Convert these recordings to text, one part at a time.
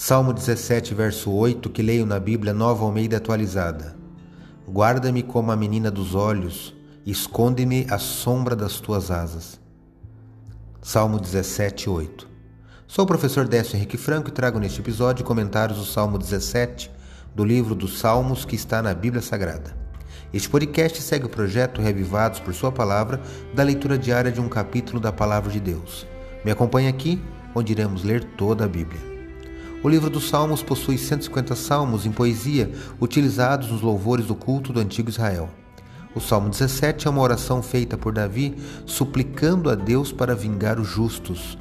Salmo 17, verso 8, que leio na Bíblia Nova Almeida atualizada. Guarda-me como a menina dos olhos, esconde-me à sombra das tuas asas. Salmo 17, 8. Sou o professor Décio Henrique Franco e trago neste episódio comentários do Salmo 17 do livro dos Salmos que está na Bíblia Sagrada. Este podcast segue o projeto Revivados por Sua Palavra da leitura diária de um capítulo da Palavra de Deus. Me acompanhe aqui, onde iremos ler toda a Bíblia. O livro dos Salmos possui 150 salmos em poesia utilizados nos louvores do culto do antigo Israel. O Salmo 17 é uma oração feita por Davi suplicando a Deus para vingar os justos.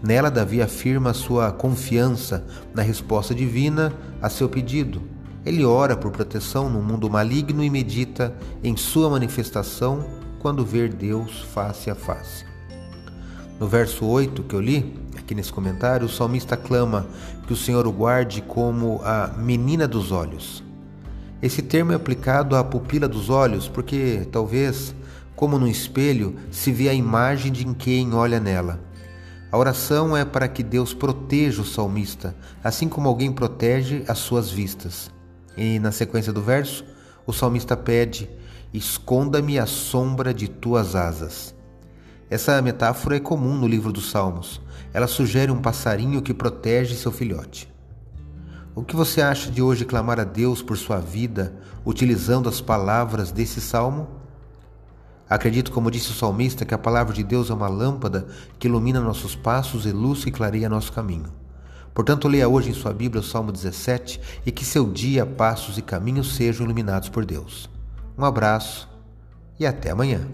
Nela, Davi afirma sua confiança na resposta divina a seu pedido. Ele ora por proteção no mundo maligno e medita em sua manifestação quando ver Deus face a face. No verso 8 que eu li, aqui nesse comentário, o salmista clama que o Senhor o guarde como a menina dos olhos. Esse termo é aplicado à pupila dos olhos porque, talvez, como no espelho, se vê a imagem de quem olha nela. A oração é para que Deus proteja o salmista, assim como alguém protege as suas vistas. E na sequência do verso, o salmista pede: Esconda-me à sombra de tuas asas. Essa metáfora é comum no livro dos Salmos. Ela sugere um passarinho que protege seu filhote. O que você acha de hoje clamar a Deus por sua vida utilizando as palavras desse salmo? Acredito, como disse o salmista, que a palavra de Deus é uma lâmpada que ilumina nossos passos e luz que clareia nosso caminho. Portanto, leia hoje em sua Bíblia o Salmo 17 e que seu dia, passos e caminhos sejam iluminados por Deus. Um abraço e até amanhã.